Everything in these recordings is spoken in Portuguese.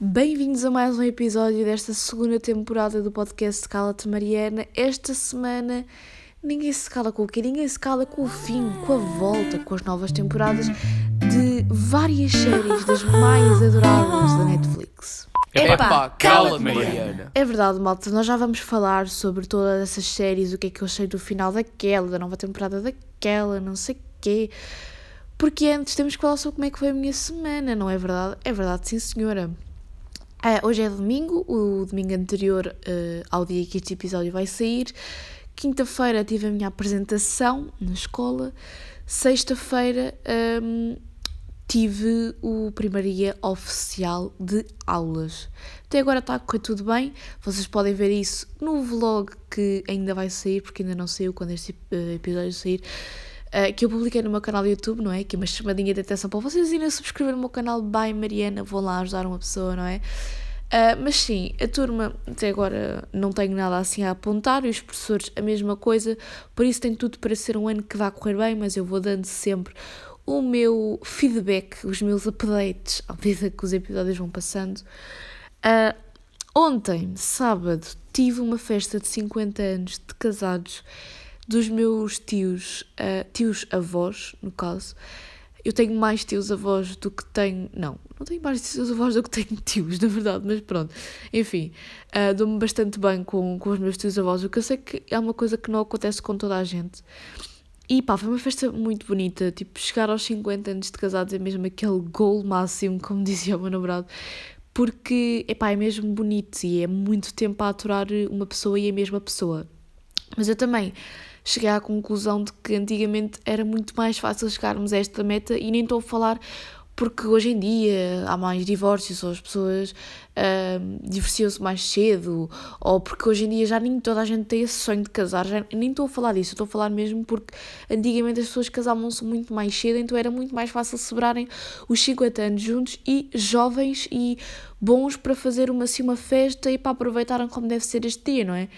Bem-vindos a mais um episódio desta segunda temporada do podcast Cala-te Mariana. Esta semana ninguém se cala com o quê? Ninguém se cala com o fim, com a volta, com as novas temporadas de várias séries das mais adoráveis da Netflix. Epá, cala-te, Mariana. É verdade, malta, nós já vamos falar sobre todas essas séries, o que é que eu achei do final daquela, da nova temporada daquela, não sei o quê. Porque antes temos que falar sobre como é que foi a minha semana, não é verdade? É verdade, sim senhora. Ah, hoje é domingo, o domingo anterior uh, ao dia que este episódio vai sair. Quinta-feira tive a minha apresentação na escola. Sexta-feira um, tive o primeiro dia oficial de aulas. Até agora está a correr tudo bem. Vocês podem ver isso no vlog que ainda vai sair, porque ainda não saiu quando este uh, episódio sair. Uh, que eu publiquei no meu canal do YouTube, não é? Que é uma chamadinha de atenção para vocês irem subscrever no meu canal By Mariana, vão lá ajudar uma pessoa, não é? Uh, mas sim, a turma até agora não tenho nada assim a apontar e os professores a mesma coisa, por isso tem tudo para ser um ano que vá correr bem, mas eu vou dando sempre o meu feedback, os meus updates à medida que os episódios vão passando. Uh, ontem, sábado, tive uma festa de 50 anos de casados dos meus tios, uh, tios avós, no caso. Eu tenho mais tios avós do que tenho. Não, não tenho mais tios avós do que tenho tios, na verdade, mas pronto. Enfim, uh, dou-me bastante bem com, com os meus tios avós, o que eu sei que é uma coisa que não acontece com toda a gente. E pá, foi uma festa muito bonita. Tipo, chegar aos 50 anos de casados é mesmo aquele gol máximo, como dizia o meu namorado. Porque, epá, é mesmo bonito e é muito tempo a aturar uma pessoa e a mesma pessoa. Mas eu também cheguei à conclusão de que antigamente era muito mais fácil chegarmos a esta meta e nem estou a falar porque hoje em dia há mais divórcios ou as pessoas uh, divorciam-se mais cedo ou porque hoje em dia já nem toda a gente tem esse sonho de casar, já, nem estou a falar disso, estou a falar mesmo porque antigamente as pessoas casavam-se muito mais cedo, então era muito mais fácil celebrarem os 50 anos juntos e jovens e bons para fazer uma, assim, uma festa e para aproveitarem como deve ser este dia, não é?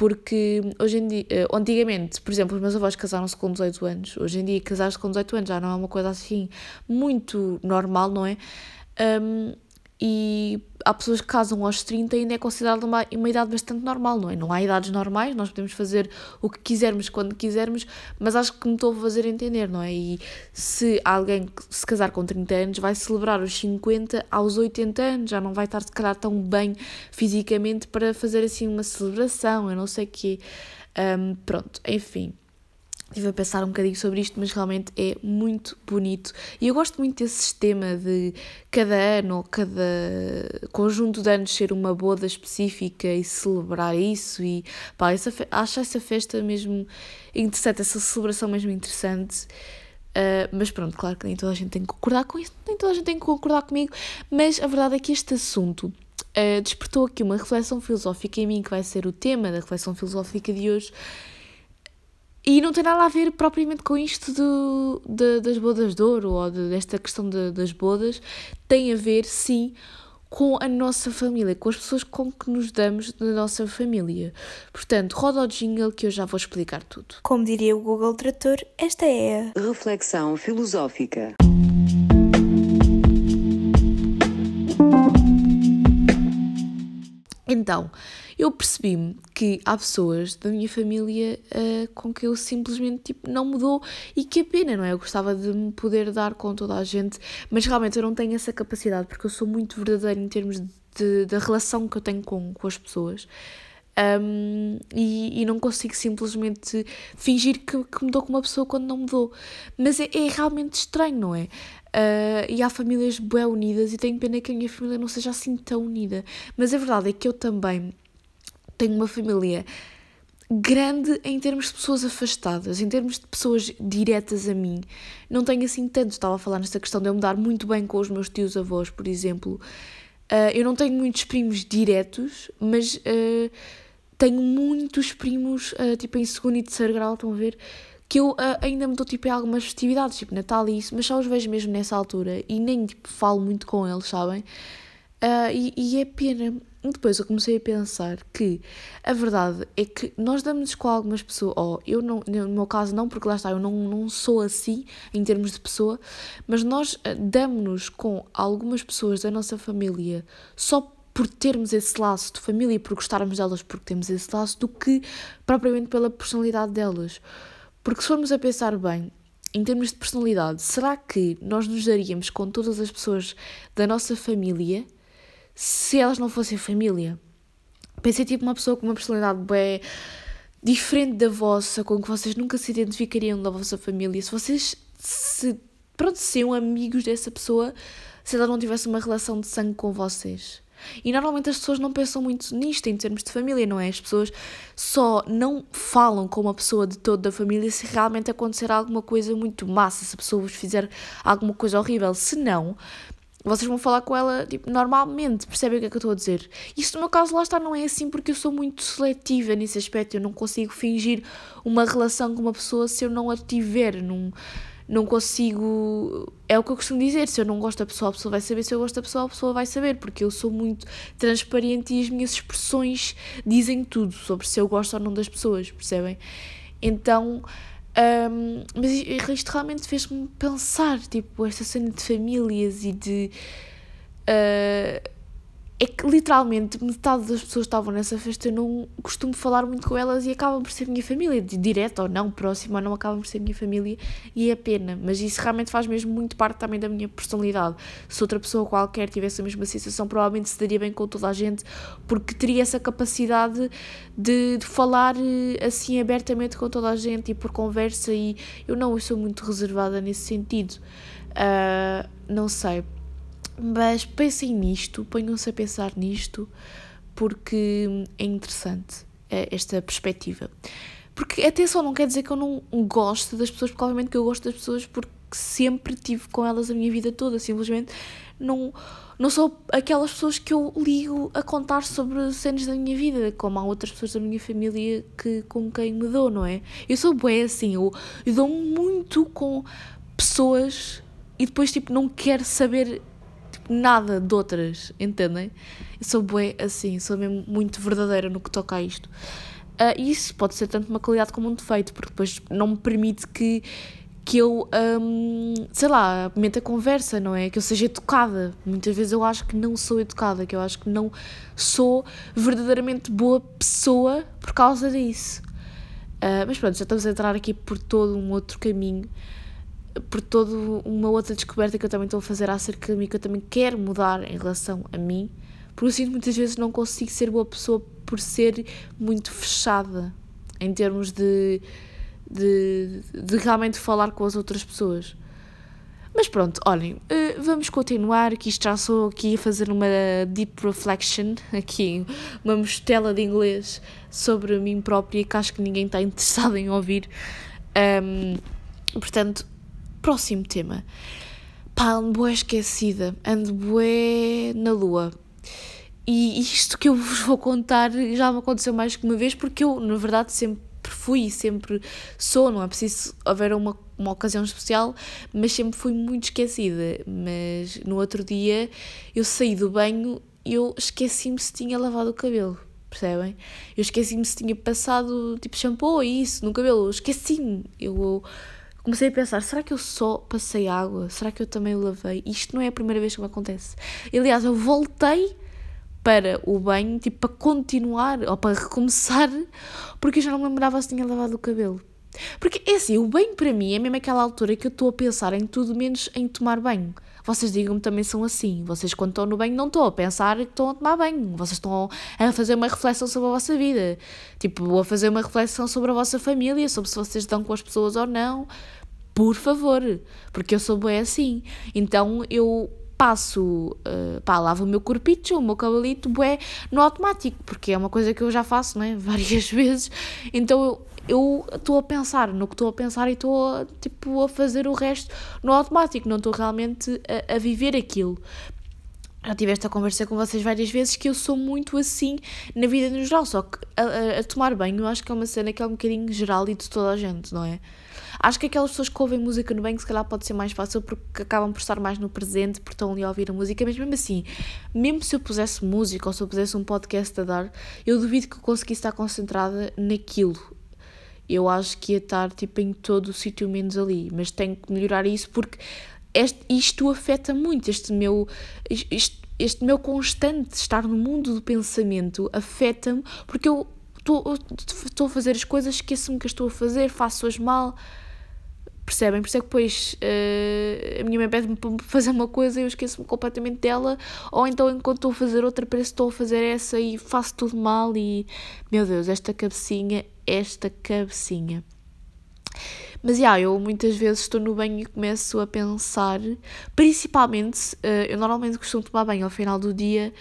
Porque hoje em dia, uh, antigamente, por exemplo, os meus avós casaram-se com 18 anos, hoje em dia casar-se com 18 anos já não é uma coisa assim muito normal, não é? Um, e há pessoas que casam aos 30 e ainda é considerada uma, uma idade bastante normal, não é? Não há idades normais, nós podemos fazer o que quisermos quando quisermos, mas acho que me estou a fazer entender, não é? E se alguém se casar com 30 anos vai celebrar os 50 aos 80 anos, já não vai estar se calhar tão bem fisicamente para fazer assim uma celebração, eu não sei o quê. Um, pronto, enfim. Estive a pensar um bocadinho sobre isto, mas realmente é muito bonito. E eu gosto muito desse sistema de cada ano ou cada conjunto de anos ser uma boda específica e celebrar isso. E pá, essa, acho essa festa mesmo interessante, essa celebração mesmo interessante. Uh, mas pronto, claro que nem toda a gente tem que concordar com isso, nem toda a gente tem que concordar comigo, mas a verdade é que este assunto uh, despertou aqui uma reflexão filosófica em mim, que vai ser o tema da reflexão filosófica de hoje e não tem nada a ver propriamente com isto do, de, das bodas de ouro ou de, desta questão de, das bodas. Tem a ver, sim, com a nossa família, com as pessoas com que nos damos da nossa família. Portanto, roda o jingle que eu já vou explicar tudo. Como diria o Google Trator, esta é a reflexão filosófica. Então, eu percebi-me que há pessoas da minha família uh, com que eu simplesmente tipo, não mudou e que é pena, não é? Eu gostava de me poder dar com toda a gente, mas realmente eu não tenho essa capacidade porque eu sou muito verdadeira em termos de, da relação que eu tenho com, com as pessoas. Um, e, e, não consigo simplesmente fingir que, que mudou com uma pessoa quando não mudou. Mas é, é realmente estranho, não é? Uh, e há famílias bem unidas e tenho pena que a minha família não seja assim tão unida. Mas a verdade é que eu também tenho uma família grande em termos de pessoas afastadas, em termos de pessoas diretas a mim. Não tenho assim tanto. Estava a falar nesta questão de eu me dar muito bem com os meus tios avós, por exemplo. Uh, eu não tenho muitos primos diretos, mas uh, tenho muitos primos, tipo em segundo e terceiro grau, estão a ver? que eu uh, ainda me dou tipo em algumas festividades, tipo Natal e isso, mas só os vejo mesmo nessa altura e nem tipo falo muito com eles, sabem? Uh, e, e é pena. Depois eu comecei a pensar que a verdade é que nós damos com algumas pessoas, ou oh, eu não, no meu caso não, porque lá está, eu não, não sou assim em termos de pessoa, mas nós ah, damos-nos com algumas pessoas da nossa família só por termos esse laço de família e por gostarmos delas porque temos esse laço, do que propriamente pela personalidade delas. Porque se formos a pensar bem, em termos de personalidade, será que nós nos daríamos com todas as pessoas da nossa família se elas não fossem família? Pensei tipo uma pessoa com uma personalidade bem diferente da vossa, com que vocês nunca se identificariam da vossa família. Se vocês se pronto, seriam amigos dessa pessoa se ela não tivesse uma relação de sangue com vocês. E normalmente as pessoas não pensam muito nisto em termos de família, não é? As pessoas só não falam com uma pessoa de toda a família se realmente acontecer alguma coisa muito massa, se a pessoa vos fizer alguma coisa horrível. Se não, vocês vão falar com ela tipo, normalmente, percebem o que é que eu estou a dizer? Isso no meu caso lá está não é assim porque eu sou muito seletiva nesse aspecto, eu não consigo fingir uma relação com uma pessoa se eu não a tiver, não não consigo. É o que eu costumo dizer: se eu não gosto da pessoa, a pessoa vai saber, se eu gosto da pessoa, a pessoa vai saber, porque eu sou muito transparente e as minhas expressões dizem tudo sobre se eu gosto ou não das pessoas, percebem? Então. Um, mas isto realmente fez-me pensar, tipo, esta cena de famílias e de. Uh, é que literalmente metade das pessoas que estavam nessa festa eu não costumo falar muito com elas e acabam por ser minha família, de direto ou não, próximo ou não, acabam por ser minha família e é pena, mas isso realmente faz mesmo muito parte também da minha personalidade. Se outra pessoa qualquer tivesse a mesma sensação, provavelmente se daria bem com toda a gente, porque teria essa capacidade de, de falar eh, assim abertamente com toda a gente e por conversa, e eu não, eu sou muito reservada nesse sentido. Uh, não sei, mas pensem nisto, ponham-se a pensar nisto, porque é interessante eh, esta perspectiva. Porque atenção, não quer dizer que eu não gosto das pessoas, porque obviamente que eu gosto das pessoas porque sempre tive com elas a minha vida toda, simplesmente não, não sou aquelas pessoas que eu ligo a contar sobre cenas da minha vida, como há outras pessoas da minha família que, com quem me dou, não é? Eu sou bué assim, eu, eu dou muito com pessoas e depois tipo não quero saber nada de outras, entendem? Eu sou bué assim, sou mesmo muito verdadeira no que toca a isto. Uh, isso pode ser tanto uma qualidade como um defeito, porque depois não me permite que, que eu, um, sei lá, meta a conversa, não é? Que eu seja educada. Muitas vezes eu acho que não sou educada, que eu acho que não sou verdadeiramente boa pessoa por causa disso. Uh, mas pronto, já estamos a entrar aqui por todo um outro caminho por toda uma outra descoberta que eu também estou a fazer acerca de mim, que eu também quero mudar em relação a mim, porque eu sinto muitas vezes não consigo ser boa pessoa por ser muito fechada em termos de, de, de realmente falar com as outras pessoas. Mas pronto, olhem, eh, vamos continuar, que isto já sou aqui a fazer uma deep reflection, aqui uma mostela de inglês sobre mim própria que acho que ninguém está interessado em ouvir. Um, portanto, Próximo tema. Pá, ando bué esquecida, ando bué na lua. E isto que eu vos vou contar já me aconteceu mais que uma vez, porque eu, na verdade, sempre fui e sempre sou, não é preciso haver uma, uma ocasião especial, mas sempre fui muito esquecida. Mas no outro dia eu saí do banho e eu esqueci-me se tinha lavado o cabelo, percebem? Eu esqueci-me se tinha passado tipo shampoo ou isso no cabelo, esqueci-me. Eu comecei a pensar: será que eu só passei água? Será que eu também o lavei? Isto não é a primeira vez que me acontece. Aliás, eu voltei para o banho, tipo, para continuar ou para recomeçar, porque eu já não me lembrava se tinha lavado o cabelo. Porque é assim, o banho para mim é mesmo aquela altura que eu estou a pensar em tudo menos em tomar banho. Vocês digam-me também são assim. Vocês, quando estão no banho, não estão a pensar que estão a tomar banho. Vocês estão a fazer uma reflexão sobre a vossa vida. Tipo, a fazer uma reflexão sobre a vossa família, sobre se vocês estão com as pessoas ou não. Por favor. Porque eu sou bem assim. Então eu passo, uh, pá, lavo o meu corpito, o meu cabelito, bué, no automático, porque é uma coisa que eu já faço, né, várias vezes, então eu eu estou a pensar no que estou a pensar e estou tipo a fazer o resto no automático, não estou realmente a, a, viver aquilo. já tive esta conversa com vocês várias vezes que eu sou muito assim na vida no geral, só que a, a, tomar banho eu acho que é uma cena que é um bocadinho geral e de toda a gente, não é? Acho que aquelas pessoas que ouvem música no banho se calhar pode ser mais fácil porque acabam por estar mais no presente, porque estão ali a ouvir a música, mas mesmo assim, mesmo se eu pusesse música ou se eu pusesse um podcast a dar, eu duvido que eu conseguisse estar concentrada naquilo. Eu acho que ia estar tipo em todo o sítio menos ali, mas tenho que melhorar isso porque este, isto afeta muito, este meu, este, este meu constante estar no mundo do pensamento afeta-me porque eu estou a fazer as coisas, esqueço-me que estou a fazer, faço-as mal. Percebem? Por isso é que depois uh, a minha mãe pede-me para fazer uma coisa e eu esqueço-me completamente dela, ou então enquanto estou a fazer outra, parece que estou a fazer essa e faço tudo mal. E meu Deus, esta cabecinha, esta cabecinha. Mas, yeah, eu muitas vezes estou no banho e começo a pensar, principalmente, uh, eu normalmente costumo tomar banho ao final do dia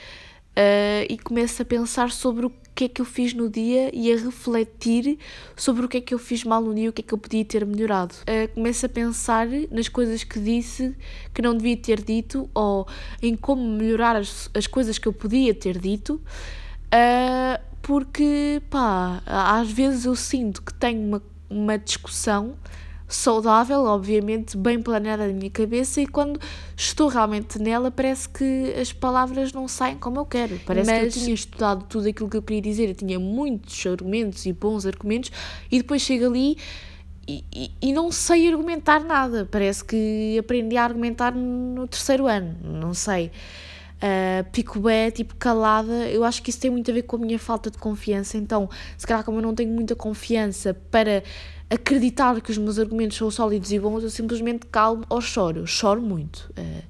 uh, e começo a pensar sobre o que é que eu fiz no dia e a refletir sobre o que é que eu fiz mal no dia e o que é que eu podia ter melhorado. Uh, começo a pensar nas coisas que disse que não devia ter dito ou em como melhorar as, as coisas que eu podia ter dito. Uh, porque, pá, às vezes eu sinto que tenho uma uma discussão saudável, obviamente bem planeada na minha cabeça, e quando estou realmente nela, parece que as palavras não saem como eu quero. Parece Mas... que eu tinha estudado tudo aquilo que eu queria dizer, eu tinha muitos argumentos e bons argumentos, e depois chego ali. E, e, e não sei argumentar nada. Parece que aprendi a argumentar no terceiro ano. Não sei. Uh, fico bem, tipo, calada. Eu acho que isso tem muito a ver com a minha falta de confiança. Então, se calhar, como eu não tenho muita confiança para acreditar que os meus argumentos são sólidos e bons, eu simplesmente calmo ou choro. Eu choro muito. Uh,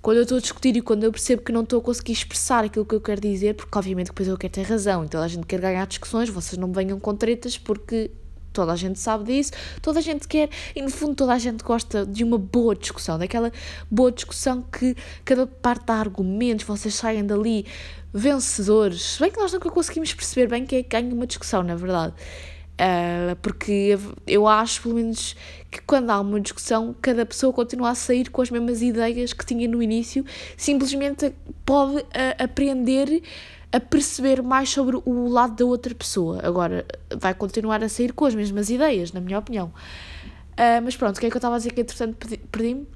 quando eu estou a discutir e quando eu percebo que não estou a conseguir expressar aquilo que eu quero dizer, porque obviamente depois eu quero ter razão, então a gente quer ganhar discussões, vocês não me venham com tretas porque toda a gente sabe disso, toda a gente quer, e no fundo toda a gente gosta de uma boa discussão, daquela boa discussão que cada parte dá argumentos, vocês saem dali vencedores, se bem que nós nunca conseguimos perceber bem quem é que ganha uma discussão, na verdade. Uh, porque eu acho, pelo menos, que quando há uma discussão, cada pessoa continua a sair com as mesmas ideias que tinha no início, simplesmente pode uh, aprender a perceber mais sobre o lado da outra pessoa. Agora, vai continuar a sair com as mesmas ideias, na minha opinião. Uh, mas pronto, o que é que eu estava a dizer que entretanto perdi-me?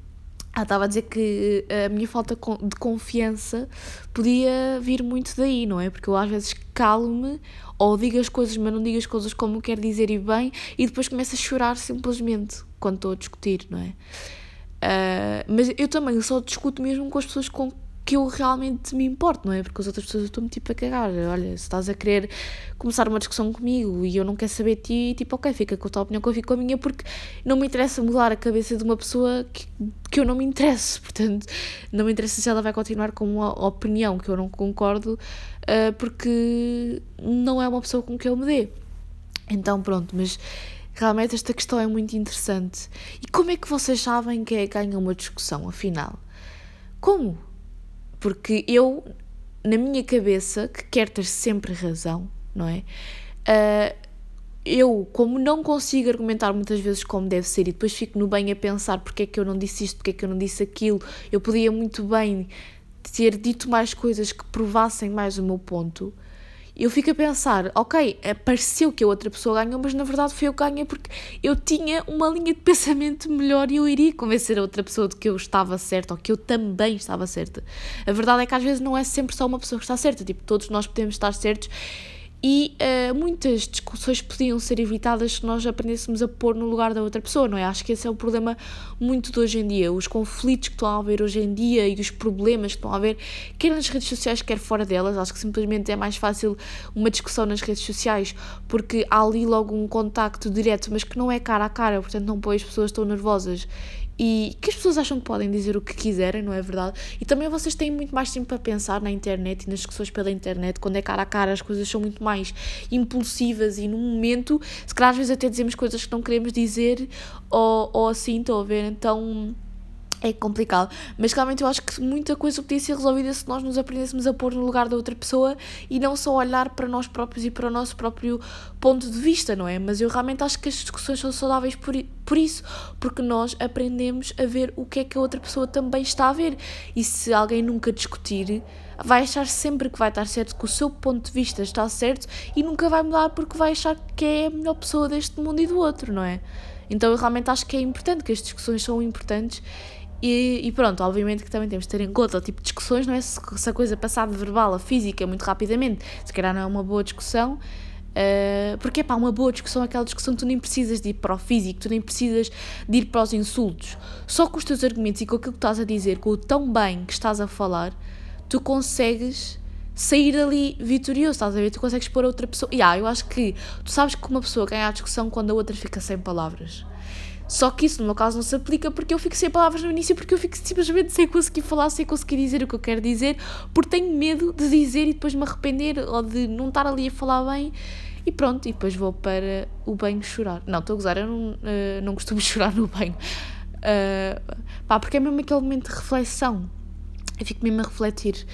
Ah, estava a dizer que a minha falta de confiança podia vir muito daí, não é? Porque eu às vezes calo-me ou digo as coisas, mas não digo as coisas como quero dizer e bem, e depois começo a chorar simplesmente quando estou a discutir, não é? Uh, mas eu também só discuto mesmo com as pessoas com que eu realmente me importo, não é? Porque as outras pessoas eu estou-me tipo a cagar. Olha, se estás a querer começar uma discussão comigo e eu não quero saber de ti, tipo, ok, fica com a tua opinião que eu fico com a minha, porque não me interessa mudar a cabeça de uma pessoa que, que eu não me interesso. Portanto, não me interessa se ela vai continuar com uma opinião que eu não concordo, uh, porque não é uma pessoa com quem eu me dê. Então, pronto, mas realmente esta questão é muito interessante. E como é que vocês sabem que é ganha uma discussão, afinal? Como? Porque eu, na minha cabeça, que quero ter sempre razão, não é? Uh, eu, como não consigo argumentar muitas vezes como deve ser e depois fico no bem a pensar porque é que eu não disse isto, porque é que eu não disse aquilo, eu podia muito bem ter dito mais coisas que provassem mais o meu ponto eu fico a pensar, ok, pareceu que a outra pessoa ganhou, mas na verdade foi eu que ganhei porque eu tinha uma linha de pensamento melhor e eu iria convencer a outra pessoa de que eu estava certa ou que eu também estava certa. A verdade é que às vezes não é sempre só uma pessoa que está certa, tipo, todos nós podemos estar certos e uh, muitas discussões podiam ser evitadas se nós aprendêssemos a pôr no lugar da outra pessoa, não é? Acho que esse é o problema muito de hoje em dia. Os conflitos que estão a haver hoje em dia e os problemas que estão a haver, quer nas redes sociais, quer fora delas. Acho que simplesmente é mais fácil uma discussão nas redes sociais porque há ali logo um contacto direto, mas que não é cara a cara, portanto não põe as pessoas tão nervosas e que as pessoas acham que podem dizer o que quiserem, não é verdade? E também vocês têm muito mais tempo para pensar na internet e nas discussões pela internet, quando é cara a cara as coisas são muito mais impulsivas e no momento, se calhar às vezes até dizemos coisas que não queremos dizer ou, ou assim, estão a ver? Então é complicado, mas realmente eu acho que muita coisa podia ser resolvida se nós nos aprendêssemos a pôr no lugar da outra pessoa e não só olhar para nós próprios e para o nosso próprio ponto de vista, não é? Mas eu realmente acho que as discussões são saudáveis por, por isso, porque nós aprendemos a ver o que é que a outra pessoa também está a ver. E se alguém nunca discutir, vai achar sempre que vai estar certo, que o seu ponto de vista está certo e nunca vai mudar porque vai achar que é a melhor pessoa deste mundo e do outro, não é? Então eu realmente acho que é importante, que as discussões são importantes e, e, pronto, obviamente que também temos de ter em conta o tipo de discussões, não é? Se, se a coisa passar de verbal a física muito rapidamente, se calhar não é uma boa discussão, uh, porque é pá, uma boa discussão é aquela discussão tu nem precisas de ir para o físico, tu nem precisas de ir para os insultos. Só com os teus argumentos e com aquilo que estás a dizer, com o tão bem que estás a falar, tu consegues sair ali vitorioso, estás a ver? Tu consegues pôr a outra pessoa. E ah, eu acho que tu sabes que uma pessoa ganha a discussão quando a outra fica sem palavras. Só que isso no meu caso não se aplica porque eu fico sem palavras no início, porque eu fico simplesmente sem conseguir falar, sem conseguir dizer o que eu quero dizer, porque tenho medo de dizer e depois me arrepender ou de não estar ali a falar bem. E pronto, e depois vou para o banho chorar. Não, estou a gozar, eu não, uh, não costumo chorar no banho. Uh, pá, porque é mesmo aquele momento de reflexão. Eu fico mesmo a refletir.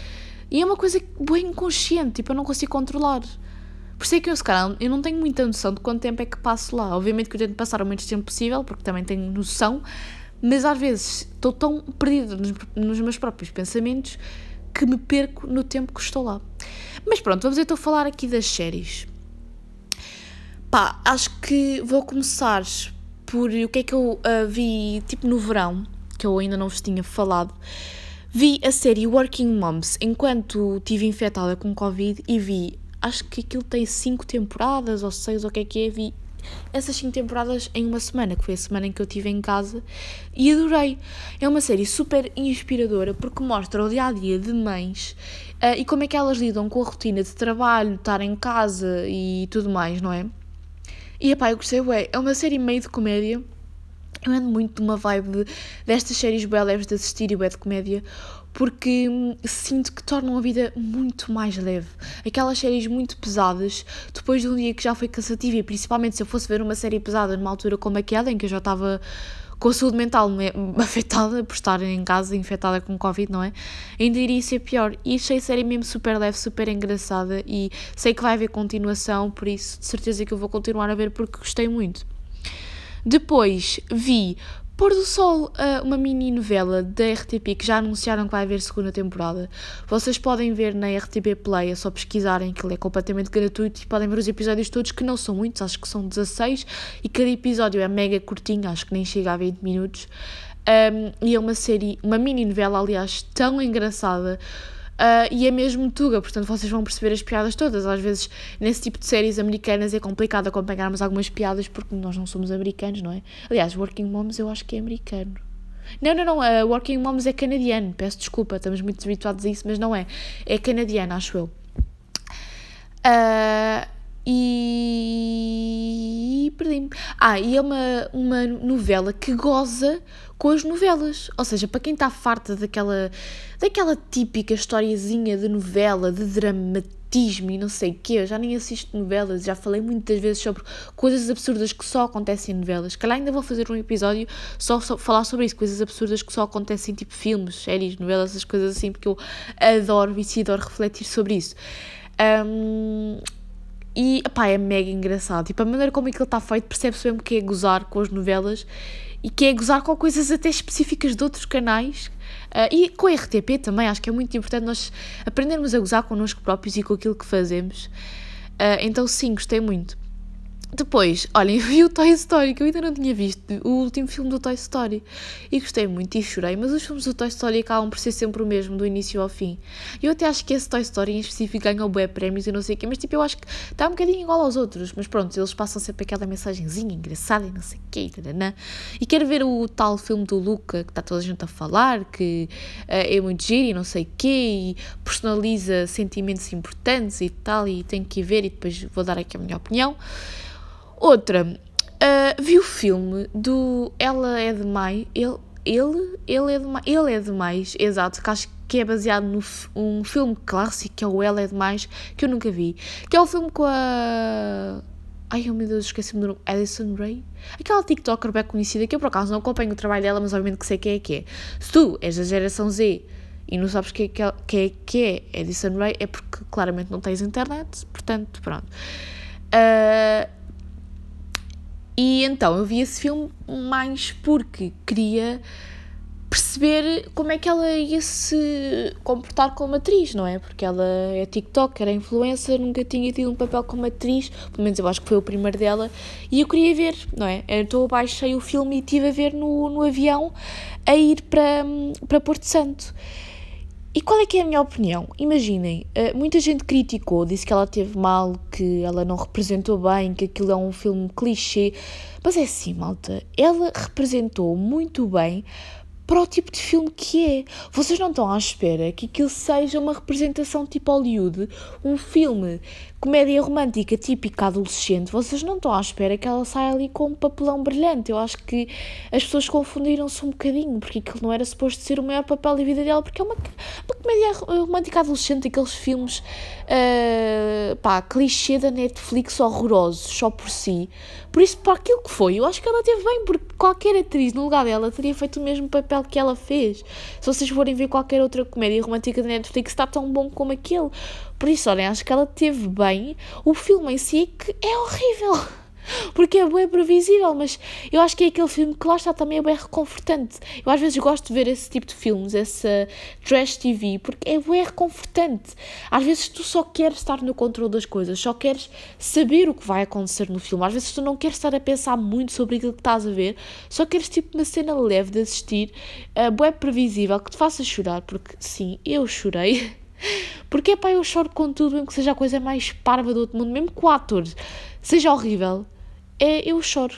E é uma coisa bem inconsciente, tipo, eu não consigo controlar. Por isso é que eu, se calhar, eu não tenho muita noção de quanto tempo é que passo lá. Obviamente que eu tento passar o menos tempo possível, porque também tenho noção, mas às vezes estou tão perdida nos, nos meus próprios pensamentos que me perco no tempo que estou lá. Mas pronto, vamos então falar aqui das séries. Pá, acho que vou começar por o que é que eu uh, vi, tipo, no verão, que eu ainda não vos tinha falado. Vi a série Working Moms enquanto estive infectada com Covid e vi acho que aquilo tem cinco temporadas ou seis ou o que é que é, vi essas cinco temporadas em uma semana, que foi a semana em que eu estive em casa e adorei. É uma série super inspiradora porque mostra o dia a dia de mães uh, e como é que elas lidam com a rotina de trabalho, estar em casa e tudo mais, não é? E epá, eu gostei, ué, é uma série meio de comédia. Eu ando muito numa vibe destas séries bem leves de assistir e bué de comédia, porque hum, sinto que tornam a vida muito mais leve. Aquelas séries muito pesadas, depois de um dia que já foi cansativo, e principalmente se eu fosse ver uma série pesada numa altura como aquela, em que eu já estava com a saúde mental afetada por estar em casa infectada com Covid, não é? Ainda iria ser pior. E achei a série mesmo super leve, super engraçada e sei que vai haver continuação, por isso de certeza que eu vou continuar a ver porque gostei muito. Depois vi Pôr do Sol, eh, uma mini novela da RTP que já anunciaram que vai haver segunda temporada. Vocês podem ver na RTP Play, é só pesquisarem que ele é completamente gratuito e podem ver os episódios todos, que não são muitos, acho que são 16, e cada episódio é mega curtinho, acho que nem chega a 20 minutos. Um, e é uma série, uma mini novela, aliás, tão engraçada Uh, e é mesmo Tuga, portanto vocês vão perceber as piadas todas. Às vezes, nesse tipo de séries americanas, é complicado acompanharmos algumas piadas porque nós não somos americanos, não é? Aliás, Working Moms eu acho que é americano. Não, não, não, uh, Working Moms é canadiano, peço desculpa, estamos muito habituados a isso, mas não é. É canadiano, acho eu. Uh, e perdi-me. Ah, e é uma, uma novela que goza com as novelas. Ou seja, para quem está farta daquela, daquela típica historiazinha de novela, de dramatismo e não sei o quê, eu já nem assisto novelas, já falei muitas vezes sobre coisas absurdas que só acontecem em novelas. Calhar ainda vou fazer um episódio só, só falar sobre isso, coisas absurdas que só acontecem, tipo filmes, séries, novelas, essas coisas assim, porque eu adoro e adoro refletir sobre isso. Um, e, pá, é mega engraçado. Tipo, a maneira como aquilo está feito, percebe-se mesmo que é gozar com as novelas e que é gozar com coisas até específicas de outros canais. Uh, e com a RTP também, acho que é muito importante nós aprendermos a gozar connosco próprios e com aquilo que fazemos. Uh, então, sim, gostei muito. Depois, olhem, vi o Toy Story, que eu ainda não tinha visto, o último filme do Toy Story. E gostei muito e chorei, mas os filmes do Toy Story acabam por ser sempre o mesmo, do início ao fim. E eu até acho que esse Toy Story em específico ganhou bué prémios e não sei o quê, mas tipo, eu acho que está um bocadinho igual aos outros. Mas pronto, eles passam sempre aquela mensagenzinha engraçada e não sei o quê? E quero ver o tal filme do Luca, que está toda a gente a falar, que uh, é muito giro e não sei o quê, e personaliza sentimentos importantes e tal, e tenho que ir ver e depois vou dar aqui a minha opinião. Outra, uh, vi o filme do Ela é Demais, ele, ele, ele é demais, ele é demais, exato, que acho que é baseado num um filme clássico que é o Ela é Demais, que eu nunca vi, que é o filme com a... Ai, oh meu Deus, esqueci-me do nome. Addison Ray? Aquela TikToker bem conhecida que eu por acaso não acompanho o trabalho dela, mas obviamente que sei quem é que é. Se tu és da geração Z e não sabes quem é que é, é, que é Addison Ray, é porque claramente não tens internet, portanto, pronto. Uh, e então eu vi esse filme mais porque queria perceber como é que ela ia se comportar como atriz, não é? Porque ela é TikToker, é influencer, nunca tinha tido um papel como atriz, pelo menos eu acho que foi o primeiro dela, e eu queria ver, não é? Então eu baixei o filme e estive a ver no, no avião a ir para, para Porto Santo. E qual é que é a minha opinião? Imaginem, eh, muita gente criticou, disse que ela teve mal, que ela não representou bem, que aquilo é um filme clichê, mas é assim, malta, ela representou muito bem para o tipo de filme que é. Vocês não estão à espera que aquilo seja uma representação tipo Hollywood, um filme comédia romântica típica adolescente, vocês não estão à espera que ela saia ali com um papelão brilhante. Eu acho que as pessoas confundiram-se um bocadinho, porque aquilo não era suposto ser o maior papel da vida dela, porque é uma, uma comédia romântica adolescente, aqueles filmes uh, pá, clichê da Netflix horrorosos, só por si. Por isso, para aquilo que foi, eu acho que ela teve bem, porque qualquer atriz no lugar dela teria feito o mesmo papel que ela fez. Se vocês forem ver qualquer outra comédia romântica da Netflix, está tão bom como aquele. Por isso, olhem, acho que ela teve bem. O filme em si é que é horrível. Porque é bem previsível, mas eu acho que é aquele filme que lá está também é bem reconfortante. Eu às vezes gosto de ver esse tipo de filmes, essa trash TV, porque é bem reconfortante. Às vezes tu só queres estar no controle das coisas, só queres saber o que vai acontecer no filme. Às vezes tu não queres estar a pensar muito sobre aquilo que estás a ver, só queres tipo uma cena leve de assistir, uh, bem previsível, que te faça chorar, porque sim, eu chorei. Porque, pá, eu choro com tudo, mesmo que seja a coisa mais parva do outro mundo, mesmo que o ator seja horrível, é, eu choro.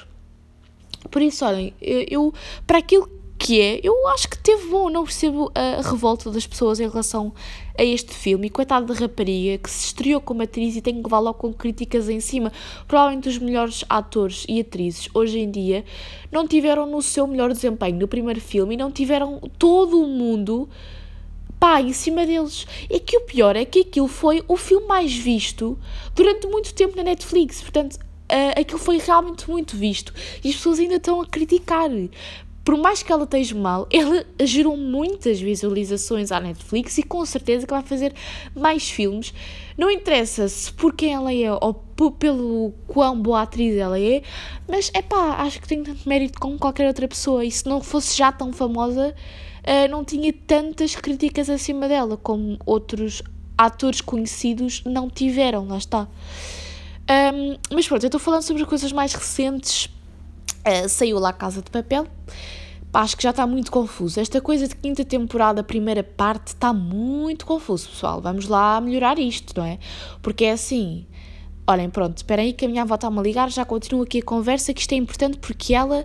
Por isso, olhem, eu, eu, para aquilo que é, eu acho que teve bom, não percebo a revolta das pessoas em relação a este filme. E coitada da rapariga que se estreou como atriz e tem que levar logo com críticas em cima. Provavelmente os melhores atores e atrizes hoje em dia não tiveram no seu melhor desempenho no primeiro filme e não tiveram todo o mundo pá, em cima deles. E que o pior é que aquilo foi o filme mais visto durante muito tempo na Netflix. Portanto, uh, aquilo foi realmente muito visto. E as pessoas ainda estão a criticar. Por mais que ela esteja mal, ela gerou muitas visualizações à Netflix e com certeza que vai fazer mais filmes. Não interessa se por quem ela é ou pelo quão boa atriz ela é, mas é pá, acho que tem tanto mérito como qualquer outra pessoa. E se não fosse já tão famosa, uh, não tinha tantas críticas acima dela como outros atores conhecidos não tiveram, lá está. Um, mas pronto, eu estou falando sobre coisas mais recentes. Uh, saiu lá Casa de Papel. Pá, acho que já está muito confuso. Esta coisa de quinta temporada, primeira parte, está muito confuso, pessoal. Vamos lá melhorar isto, não é? Porque é assim. Olhem, pronto, esperem aí que a minha avó está-me a ligar, já continuo aqui a conversa, que isto é importante porque ela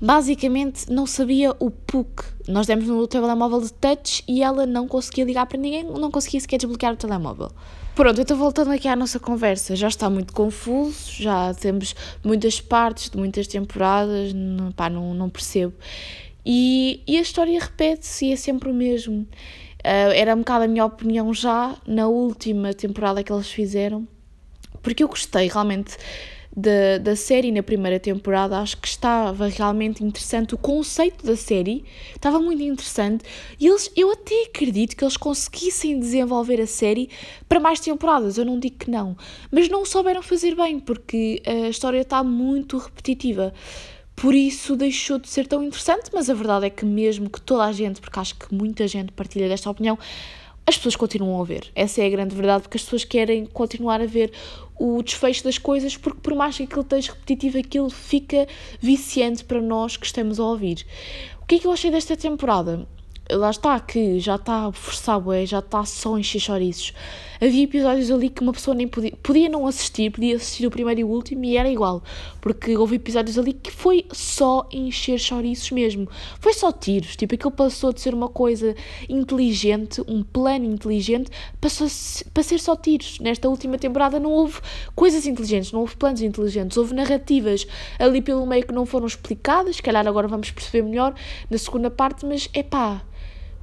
basicamente não sabia o PUC. Nós demos no telemóvel de touch e ela não conseguia ligar para ninguém, não conseguia sequer desbloquear o telemóvel. Pronto, estou voltando aqui à nossa conversa. Já está muito confuso, já temos muitas partes de muitas temporadas, não, pá, não, não percebo. E, e a história repete-se e é sempre o mesmo. Uh, era um bocado a minha opinião já na última temporada que eles fizeram, porque eu gostei realmente da, da série na primeira temporada, acho que estava realmente interessante. O conceito da série estava muito interessante e eles, eu até acredito que eles conseguissem desenvolver a série para mais temporadas. Eu não digo que não, mas não souberam fazer bem porque a história está muito repetitiva. Por isso deixou de ser tão interessante, mas a verdade é que, mesmo que toda a gente, porque acho que muita gente partilha desta opinião, as pessoas continuam a ver. Essa é a grande verdade, porque as pessoas querem continuar a ver o desfecho das coisas, porque por mais que aquilo esteja repetitivo, aquilo fica viciante para nós que estamos a ouvir. O que é que eu achei desta temporada? Lá está, que já está ué, já está só em chouriços havia episódios ali que uma pessoa nem podia, podia não assistir, podia assistir o primeiro e o último e era igual, porque houve episódios ali que foi só encher chouriços mesmo, foi só tiros, tipo aquilo passou de ser uma coisa inteligente, um plano inteligente, passou para ser só tiros. Nesta última temporada não houve coisas inteligentes, não houve planos inteligentes, houve narrativas ali pelo meio que não foram explicadas, se calhar agora vamos perceber melhor na segunda parte, mas é pá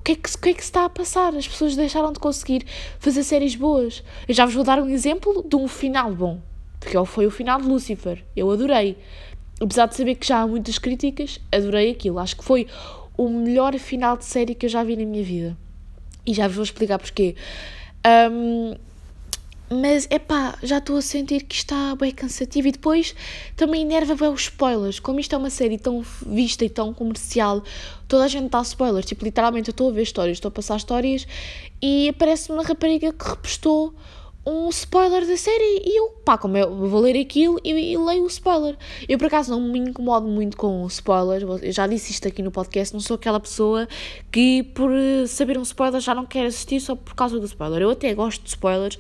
que, é que, o que é que se está a passar? As pessoas deixaram de conseguir fazer séries boas. Eu já vos vou dar um exemplo de um final bom. porque foi o final de Lucifer. Eu adorei. Apesar de saber que já há muitas críticas, adorei aquilo. Acho que foi o melhor final de série que eu já vi na minha vida. E já vos vou explicar porquê. Um, mas, é pá, já estou a sentir que está bem cansativo e depois também enerva bem os spoilers. Como isto é uma série tão vista e tão comercial, toda a gente dá spoilers. Tipo, literalmente eu estou a ver histórias, estou a passar histórias e aparece uma rapariga que repostou um spoiler da série e eu, pá, como eu vou ler aquilo e, e, leio o spoiler. Eu, por acaso, não me incomodo muito com spoilers, eu já disse isto aqui no podcast, não sou aquela pessoa que, por saber um spoiler, já não quer assistir só por causa do spoiler. Eu até gosto de spoilers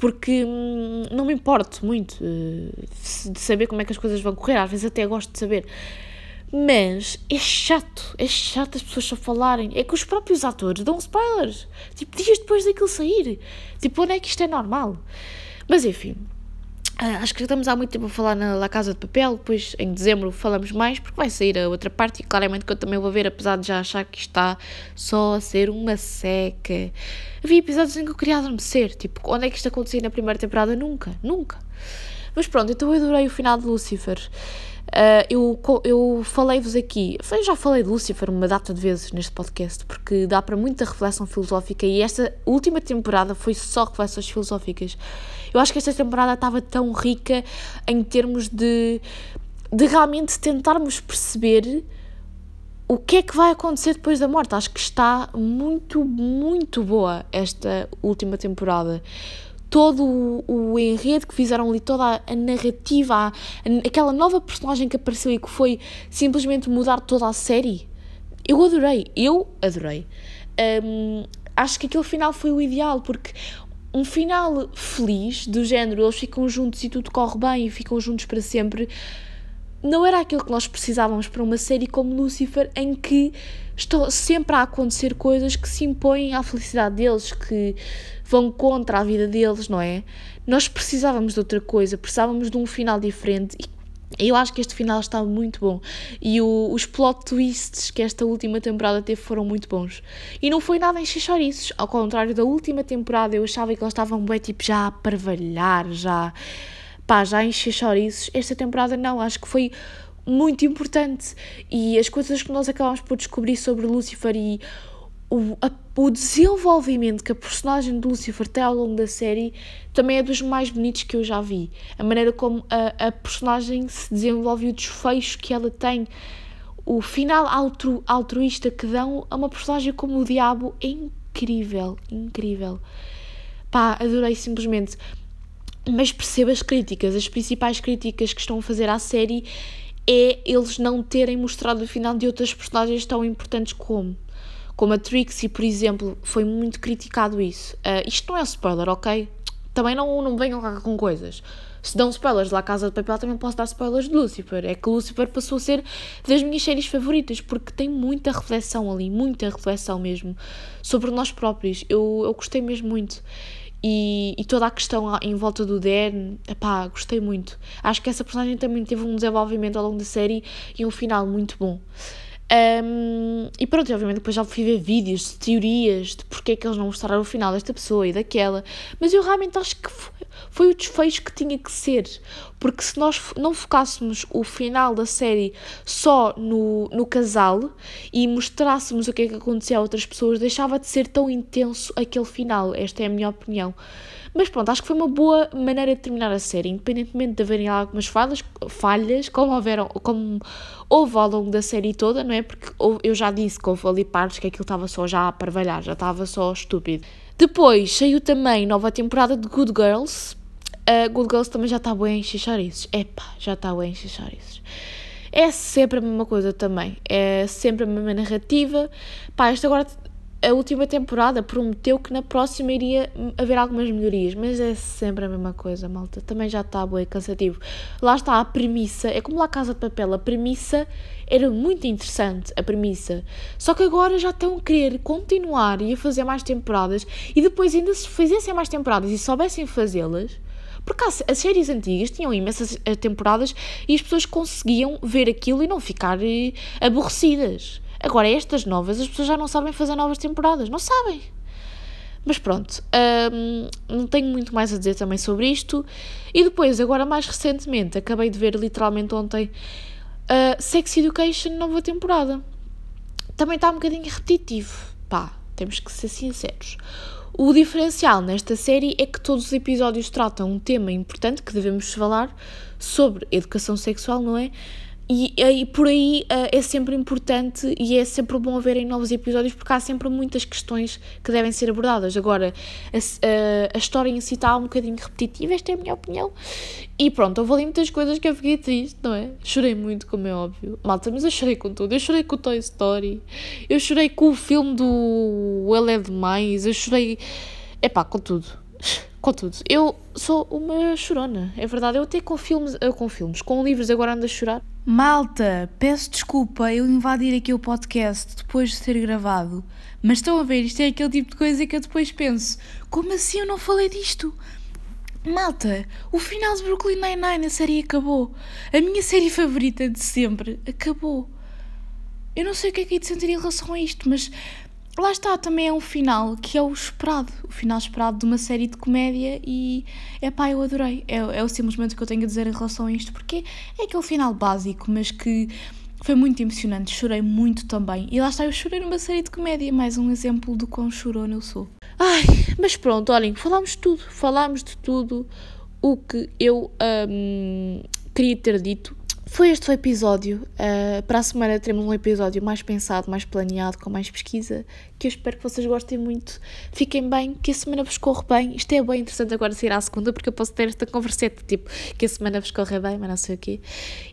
porque hum, não me importo muito uh, de saber como é que as coisas vão correr, às vezes até gosto de saber. Mas é chato, é chato as pessoas só falarem. É que os próprios atores dão spoilers. Tipo, dias depois daquilo sair. Tipo, onde é que isto é normal? Mas enfim, ah, acho que estamos há muito tempo a falar na La Casa de Papel, depois em dezembro falamos mais, porque vai sair a outra parte e claramente que eu também vou ver, apesar de já achar que está só a ser uma seca. Havia episódios em que eu queria adormecer, tipo, onde é que isto acontecia na primeira temporada? Nunca, nunca. Mas pronto, então eu adorei o final de Lucifer. Uh, eu eu falei-vos aqui, eu já falei de Lucifer uma data de vezes neste podcast, porque dá para muita reflexão filosófica e esta última temporada foi só reflexões filosóficas. Eu acho que esta temporada estava tão rica em termos de, de realmente tentarmos perceber o que é que vai acontecer depois da morte. Acho que está muito, muito boa esta última temporada todo o, enredo que fizeram ali, toda a, narrativa, a, a, aquela nova personagem que apareceu e que foi simplesmente mudar toda a série. Eu adorei, eu adorei. Um, acho que aquele final foi o ideal, porque um final feliz, do género, eles ficam juntos e tudo corre bem e ficam juntos para sempre, não era aquilo que nós precisávamos para uma série como Lucifer, em que estão sempre a acontecer coisas que se impõem à felicidade deles, que vão contra a vida deles, não é? Nós precisávamos de outra coisa, precisávamos de um final diferente e eu acho que este final está muito bom. E o, os plot twists que esta última temporada teve foram muito bons. E não foi nada em xixoriços. Ao contrário da última temporada, eu achava que eles estavam bem, tipo, já a parvalhar, já... Pá, já em xixoriços. Esta temporada não, acho que foi muito importante. E as coisas que nós acabamos por descobrir sobre Lucifer e o, a, o desenvolvimento que a personagem de Lucifer tem ao longo da série também é dos mais bonitos que eu já vi. A maneira como a, a personagem se desenvolve o desfecho que ela tem, o final altru, altruísta que dão a uma personagem como o Diabo é incrível, incrível. Pá, adorei simplesmente. Mas percebo as críticas, as principais críticas que estão a fazer à série é eles não terem mostrado o final de outras personagens tão importantes como como a Trixie, por exemplo, foi muito criticado isso. Uh, isto não é spoiler, ok? Também não, não venham cá com coisas. Se dão spoilers lá Casa de Papel, também posso dar spoilers de Lucifer. É que Lucifer passou a ser das minhas séries favoritas, porque tem muita reflexão ali, muita reflexão mesmo, sobre nós próprios. Eu, eu gostei mesmo muito. E, e, toda a questão em volta do Dan, pá, gostei muito. Acho que essa personagem também teve um desenvolvimento ao longo da série e um final muito bom. Um, e pronto, obviamente depois já fui ver vídeos de teorias de porque é que eles não mostraram o final desta pessoa e daquela, mas eu realmente acho que foi, foi o desfecho que tinha que ser, porque se nós não focássemos o final da série só no, no casal e mostrássemos o que é que acontecia a outras pessoas, deixava de ser tão intenso aquele final, esta é a minha opinião. Mas pronto, acho que foi uma boa maneira de terminar a série, independentemente de haverem algumas falhas, falhas como, houveram, como houve ao longo da série toda, não é? Porque eu já disse que houve ali partes que aquilo estava só já a parvalhar, já estava só estúpido. Depois saiu também nova temporada de Good Girls. Uh, Good Girls também já está bem em xixarices. Epá, já está bem em xixarices. É sempre a mesma coisa também. É sempre a mesma narrativa. Pá, esta agora a última temporada prometeu que na próxima iria haver algumas melhorias, mas é sempre a mesma coisa, malta. Também já está é cansativo. Lá está a premissa, é como lá Casa de Papel, a premissa era muito interessante, a premissa. Só que agora já estão a querer continuar e a fazer mais temporadas e depois ainda se fizessem mais temporadas e soubessem fazê-las. Porque as séries antigas tinham imensas eh, temporadas e as pessoas conseguiam ver aquilo e não ficar eh, aborrecidas. Agora, estas novas, as pessoas já não sabem fazer novas temporadas. Não sabem. Mas pronto, hum, não tenho muito mais a dizer também sobre isto. E depois, agora mais recentemente, acabei de ver literalmente ontem uh, Sex Education, nova temporada. Também está um bocadinho repetitivo, pá, temos que ser sinceros. O diferencial nesta série é que todos os episódios tratam um tema importante que devemos falar sobre educação sexual, não é? E, e por aí uh, é sempre importante e é sempre bom haverem novos episódios porque há sempre muitas questões que devem ser abordadas. Agora, a, a, a, história em si está um bocadinho repetitiva, esta é a minha opinião. E pronto, houve ali muitas coisas que eu fiquei triste, não é? Chorei muito, como é óbvio. Malta, mas eu chorei com tudo. Eu chorei com o Toy Story, eu chorei com o filme do Ele é Demais, eu chorei. Epá, com tudo com tudo. Eu sou uma chorona, é verdade. Eu até com filmes, eu com filmes, com livros agora ando a chorar. Malta, peço desculpa eu invadir aqui o podcast depois de ser gravado, mas estão a ver, isto é aquele tipo de coisa que eu depois penso: como assim eu não falei disto? Malta, o final de Brooklyn Nine-Nine, a série acabou. A minha série favorita de sempre acabou. Eu não sei o que é que é de sentir em relação a isto, mas lá está, também é um final que é o esperado, o final esperado de uma série de comédia e é pá, eu adorei. É, é o simplesmente que eu tenho a dizer em relação a isto, porque é aquele final básico, mas que foi muito emocionante, chorei muito também. E lá está, eu chorei numa série de comédia, mais um exemplo do quão chorona eu sou. Ai, mas pronto, olhem, falámos de tudo, falámos de tudo o que eu hum, queria ter dito foi este o episódio. Uh, para a semana teremos um episódio mais pensado, mais planeado, com mais pesquisa, que eu espero que vocês gostem muito. Fiquem bem, que a semana vos corra bem. Isto é bem interessante agora sair à segunda, porque eu posso ter esta converseta, tipo, que a semana vos corra bem, mas não sei o quê.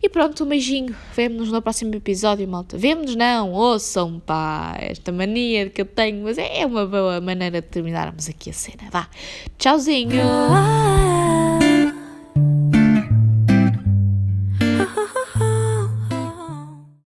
E pronto, um beijinho. Vemo-nos no próximo episódio, malta. Vemo-nos não, ouçam, pá, esta mania que eu tenho, mas é uma boa maneira de terminarmos aqui a cena. Vá, tchauzinho!